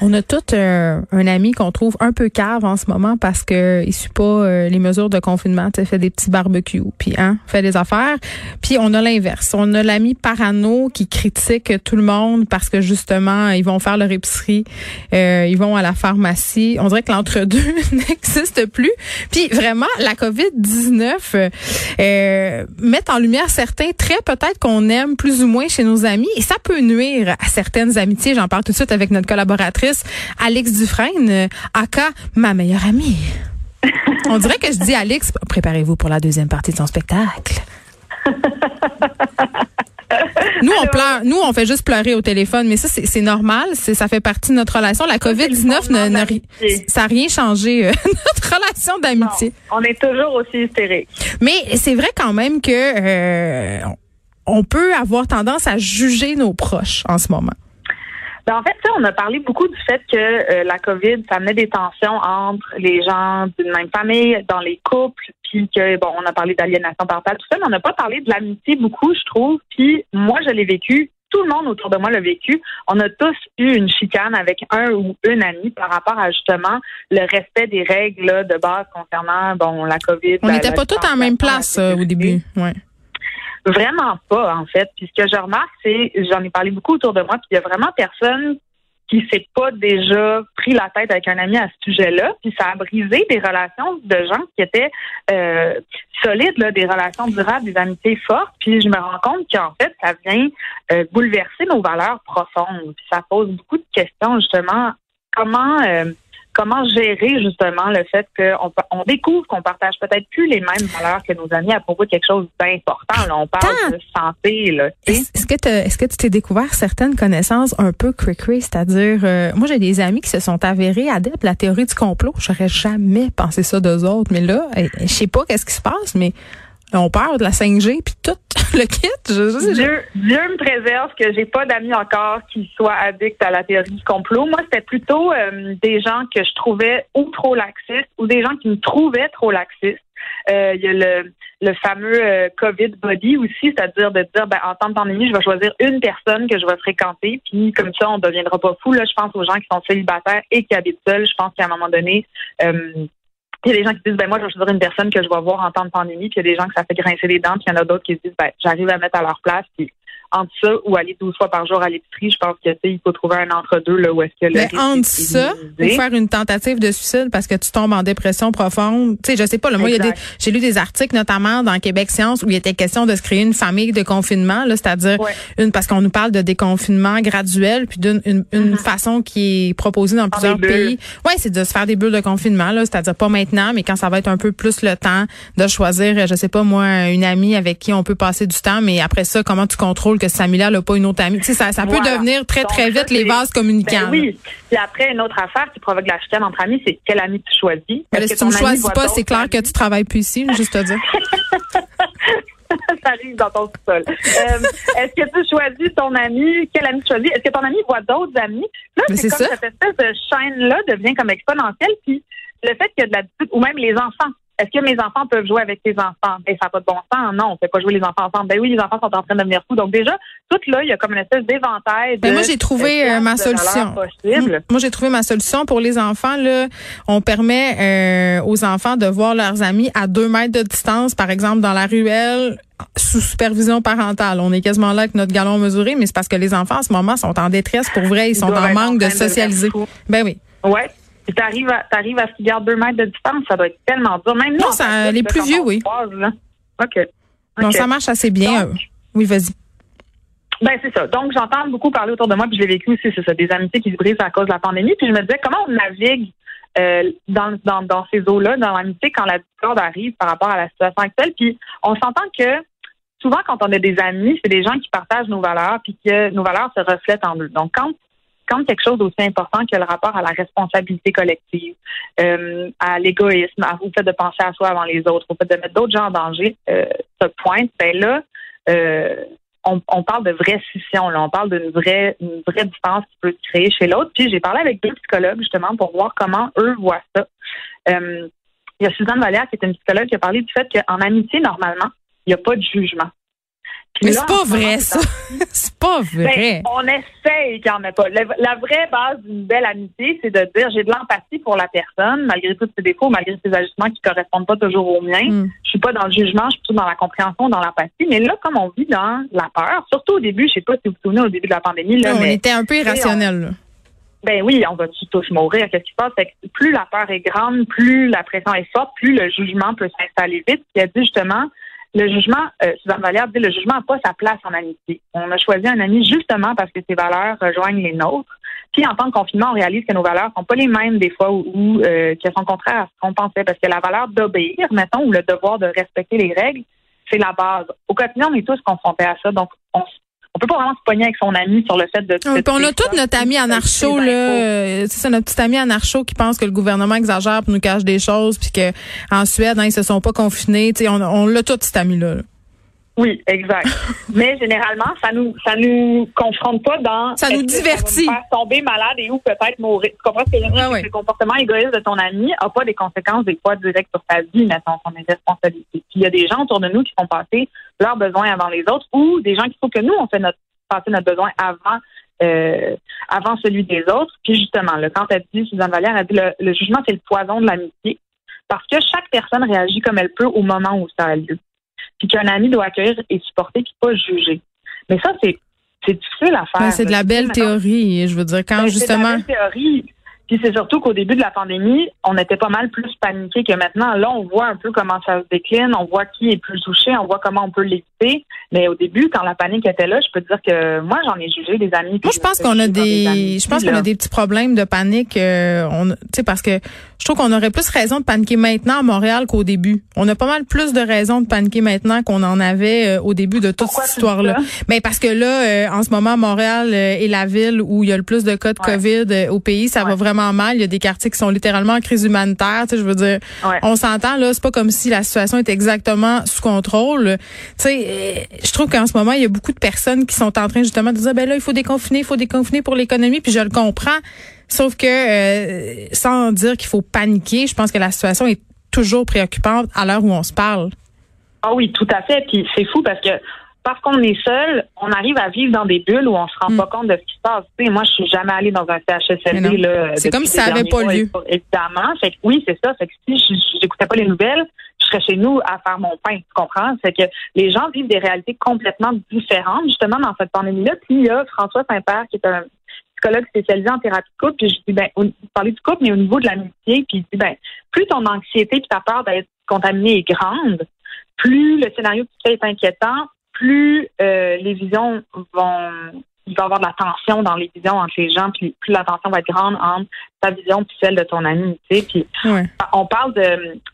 On a tout euh, un ami qu'on trouve un peu cave en ce moment parce que il suit pas euh, les mesures de confinement, tu fait des petits barbecues, puis hein, fait des affaires. Puis on a l'inverse, on a l'ami parano qui critique tout le monde parce que justement ils vont faire leur épicerie, euh, ils vont à la pharmacie. On dirait que l'entre-deux n'existe plus. Puis vraiment la Covid 19 euh, met en lumière certains traits peut-être qu'on aime plus ou moins chez nos amis et ça peut nuire à certaines amitiés. J'en parle tout de suite avec notre collaboratrice Alex Dufresne, euh, aka ma meilleure amie. On dirait que je dis Alex, préparez-vous pour la deuxième partie de son spectacle. Nous, on pleure, nous, on fait juste pleurer au téléphone, mais ça, c'est normal, ça fait partie de notre relation. La COVID-19, ne- ça n'a rien changé, euh, notre relation d'amitié. On est toujours aussi hystérique. Mais c'est vrai quand même que euh, on peut avoir tendance à juger nos proches en ce moment. Ben, en fait, on a parlé beaucoup du fait que euh, la COVID, ça amenait des tensions entre les gens d'une même famille, dans les couples, puis que, bon, on a parlé d'aliénation parentale, tout ça, mais on n'a pas parlé de l'amitié beaucoup, je trouve. Puis moi, je l'ai vécu. Tout le monde autour de moi l'a vécu. On a tous eu une chicane avec un ou une amie par rapport à justement le respect des règles là, de base concernant bon la COVID. On n'était pas tous en même place euh, au début. Ouais. Vraiment pas, en fait. Puis ce que je remarque, c'est, j'en ai parlé beaucoup autour de moi, puis il y a vraiment personne qui s'est pas déjà pris la tête avec un ami à ce sujet-là, puis ça a brisé des relations de gens qui étaient euh, solides, là, des relations durables, des amitiés fortes. Puis je me rends compte qu'en fait, ça vient euh, bouleverser nos valeurs profondes. Puis ça pose beaucoup de questions justement. Comment euh, comment gérer justement le fait qu'on on découvre qu'on partage peut-être plus les mêmes valeurs que nos amis à propos de quelque chose d'important. Là, on parle de santé, là. Est-ce que, est-ce que tu t'es découvert certaines connaissances un peu cray c'est-à-dire, euh, moi j'ai des amis qui se sont avérés adeptes de la théorie du complot. J'aurais jamais pensé ça d'eux autres, mais là, eh, je sais pas qu'est-ce qui se passe, mais on parle de la 5G puis tout le kit. Je, je- Dieu, Dieu me préserve que j'ai pas d'amis encore qui soient addicts à la théorie du complot. Moi, c'était plutôt euh, des gens que je trouvais ou trop laxistes ou des gens qui me trouvaient trop laxistes. Euh, Il y a le, le fameux euh, COVID body aussi, c'est-à-dire de dire, ben, en temps de pandémie, je vais choisir une personne que je vais fréquenter, puis comme ça, on ne deviendra pas fou. Là, je pense aux gens qui sont célibataires et qui habitent seuls. Je pense qu'à un moment donné, euh, il y a des gens qui disent, ben moi, je vais choisir une personne que je vais voir en temps de pandémie, puis il y a des gens que ça fait grincer les dents, puis il y en a d'autres qui se disent, ben j'arrive à mettre à leur place, puis entre ça ou aller 12 fois par jour à l'épicerie, je pense que il faut trouver un entre-deux là où est-ce que le Mais entre ça ou faire une tentative de suicide parce que tu tombes en dépression profonde, tu sais, je sais pas. Là, moi, il y a des, j'ai lu des articles notamment dans Québec Science où il était question de se créer une famille de confinement, là, c'est-à-dire Ouais. une parce qu'on nous parle de déconfinement graduel puis d'une une, une façon qui est proposée dans plusieurs Mm-hmm. pays. Ouais, c'est de se faire des bulles de confinement, là, c'est-à-dire pas maintenant, mais quand ça va être un peu plus le temps de choisir, je sais pas moi, une amie avec qui on peut passer du temps, mais après ça, comment tu contrôles que cette amie-là n'a pas une autre amie Tu sais, ça, ça peut devenir très Donc, très ça, vite les vases communicants. Ben oui. Puis après, une autre affaire qui provoque la chicane entre amis, c'est quel ami tu choisis? Mais si que tu ami choisis pas, c'est clair que tu travailles plus ici, juste te dire. ça arrive dans ton sol. Est-ce que tu choisis ton ami? Quel ami tu choisis? Est-ce que ton ami voit d'autres amis? Là, c'est c'est comme ça. cette espèce de chaîne-là devient comme exponentielle. Puis le fait qu'il y a de la dispute, ou même les enfants. Est-ce que mes enfants peuvent jouer avec tes enfants? Ben, ça n'a pas de bon sens. Non, on ne fait pas jouer les enfants ensemble. Ben oui, les enfants sont en train de devenir fous. Donc déjà, tout là, il y a comme une espèce d'éventail Ben, moi, j'ai trouvé, euh, ma solution. Moi, j'ai trouvé ma solution pour les enfants. Là, on permet euh, aux enfants de voir leurs amis à deux mètres de distance, par exemple dans la ruelle, sous supervision parentale. On est quasiment là avec notre galon mesuré, mais c'est parce que les enfants en ce moment sont en détresse pour vrai. Ils sont en manque en de socialiser. Ben oui. Ouais. Puis t'arrives à, t'arrives à ce qu'ils gardent deux mètres de distance, ça doit être tellement dur. Même Non, ça- les plus vieux, oui. croise. OK. Non, OK. ça marche assez bien. Donc, euh. Oui, vas-y. Ben c'est ça. Donc j'entends beaucoup parler autour de moi, puis je l'ai vécu aussi, c'est ça, des amitiés qui se brisent à cause de la pandémie. Puis je me disais comment on navigue euh, dans, dans, dans ces eaux-là, dans l'amitié, quand la discorde arrive par rapport à la situation actuelle. Puis on s'entend que souvent quand on a des amis, c'est des gens qui partagent nos valeurs, puis que nos valeurs se reflètent en eux. Donc quand quand quelque chose d'aussi important que le rapport à la responsabilité collective, euh, à l'égoïsme, au fait de penser à soi avant les autres, au fait de mettre d'autres gens en danger, euh, se pointe, ben là, euh, on, parle de vraie scission, on parle d'une vraie, une vraie différence qui peut se créer chez l'autre. Puis j'ai parlé avec deux psychologues justement pour voir comment eux voient ça. Euh, il y a Suzanne Valère qui est une psychologue qui a parlé du fait qu'en amitié, normalement, il n'y a pas de jugement. Mais c'est pas vrai, ça? c'est pas ben, vrai. on essaye qu'il n'y en ait pas. La, vraie base d'une belle amitié, c'est de dire j'ai de l'empathie pour la personne, malgré tous ses défauts, malgré ses ajustements qui correspondent pas toujours aux miens. Mm. Je suis pas dans le jugement, je suis plutôt dans la compréhension, dans l'empathie. Mais là, comme on vit dans la peur, surtout au début, je sais pas si vous vous souvenez au début de la pandémie. Là, on était un peu irrationnel. Ben oui, on va tous mourir? Qu'est-ce qui se passe? C'est que plus la peur est grande, plus la pression est forte, plus le jugement peut s'installer vite. Il a dit justement, le jugement, euh, Suzanne Valère dit le jugement n'a pas sa place en amitié. On a choisi un ami justement parce que ses valeurs rejoignent les nôtres. Puis en temps de confinement, on réalise que nos valeurs sont pas les mêmes des fois ou, euh, qu'elles sont contraires à ce qu'on pensait parce que la valeur d'obéir, mettons, ou le devoir de respecter les règles, c'est la base. Au quotidien, on est tous confrontés à ça, donc on, on peut pas vraiment se pogner avec son ami sur le fait de. on a tout notre ami anarcho là, euh, c'est ça notre petit ami anarcho qui pense que le gouvernement exagère pour nous cacher des choses, puis que en Suède, hein, ils se sont pas confinés. on, on l'a tout cet ami là. Oui, exact. Mais généralement, ça nous ça nous confronte pas dans ça nous divertit. faire tomber malade et ou peut-être mourir. Tu comprends ce que je veux dire? Le comportement égoïste de ton ami a pas des conséquences des fois directes sur ta vie, mettons, son responsabilité. Puis il y a des gens autour de nous qui font passer leurs besoins avant les autres ou des gens qui font que nous on fait notre passer notre besoin avant euh, avant celui des autres. Puis justement, là, quand elle dit, Suzanne Valère a dit le, le jugement, c'est le poison de l'amitié. Parce que chaque personne réagit comme elle peut au moment où ça a lieu puis qu'un ami doit accueillir et supporter, puis pas juger. Mais ça, c'est c'est difficile à faire. c'est de la belle théorie, je veux dire, quand justement. C'est de la belle théorie. Puis c'est surtout qu'au début de la pandémie, on était pas mal plus paniqué que maintenant. Là, on voit un peu comment ça se décline, on voit qui est plus touché, on voit comment on peut l'éviter. Mais au début, quand la panique était là, je peux te dire que moi, j'en ai jugé des amis. Moi, je pense qu'on a des, je pense qu'on a des petits problèmes de panique. Euh, on, tu sais, parce que je trouve qu'on aurait plus raison de paniquer maintenant à Montréal qu'au début. On a pas mal plus de raisons de paniquer maintenant qu'on en avait euh, au début de toute cette histoire-là. Mais ben, parce que là, euh, en ce moment, Montréal est la ville où il y a le plus de cas de COVID au pays. Ça va vraiment mal. Il y a des quartiers qui sont littéralement en crise humanitaire. Tu sais, je veux dire, on s'entend là. C'est pas comme si la situation était exactement sous contrôle. Tu sais, je trouve qu'en ce moment, il y a beaucoup de personnes qui sont en train justement de dire, ben là, il faut déconfiner, il faut déconfiner pour l'économie. Puis je le comprends. Sauf que, euh, sans dire qu'il faut paniquer, je pense que la situation est toujours préoccupante à l'heure où on se parle. Ah oui, tout à fait. Puis c'est fou parce que parce qu'on est seul, on arrive à vivre dans des bulles où on se rend mm. pas compte de ce qui se passe. Tu sais, moi, je suis jamais allée dans un CHSLD. C'est comme si ça n'avait pas lieu. Évidemment. Fait que, oui, c'est ça. Fait que si j'écoutais pas les nouvelles, je serais chez nous à faire mon pain. Tu comprends? C'est que les gens vivent des réalités complètement différentes, justement, dans cette pandémie-là. Puis il y a François Saint-Père, qui est un psychologue spécialisé en thérapie de couple, puis je dis, ben, vous parlez du couple, mais au niveau de l'amitié, puis il dit, ben, plus ton anxiété puis ta peur d'être contaminé est grande, plus le scénario que tu fais est inquiétant, plus euh, les visions vont il va y avoir de la tension dans les visions entre les gens, puis plus la tension va être grande entre ta vision et celle de ton ami. Tu sais, puis on parle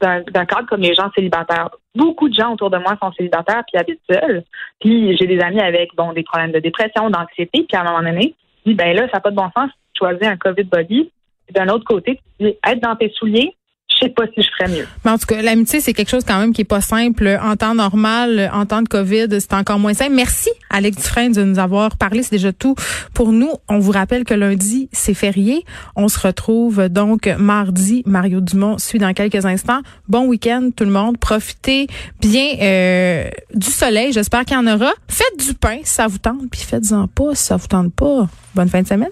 d'un cadre comme les gens célibataires. Beaucoup de gens autour de moi sont célibataires puis habitent seuls. Puis j'ai des amis avec bon des problèmes de dépression, d'anxiété, puis à un moment donné, dis ben là, ça n'a pas de bon sens. Tu choisis un COVID body. D'un autre côté, tu dis être dans tes souliers, je sais pas si je ferais mieux. Mais en tout cas, l'amitié, c'est quelque chose quand même qui est pas simple. En temps normal, en temps de COVID, c'est encore moins simple. Merci, Alex Dufresne, de nous avoir parlé. C'est déjà tout pour nous. On vous rappelle que lundi, c'est férié. On se retrouve donc mardi. Mario Dumont suit dans quelques instants. Bon week-end, tout le monde. Profitez bien euh, du soleil. J'espère qu'il y en aura. Faites du pain si ça vous tente, puis faites-en pas si ça vous tente pas. Bonne fin de semaine.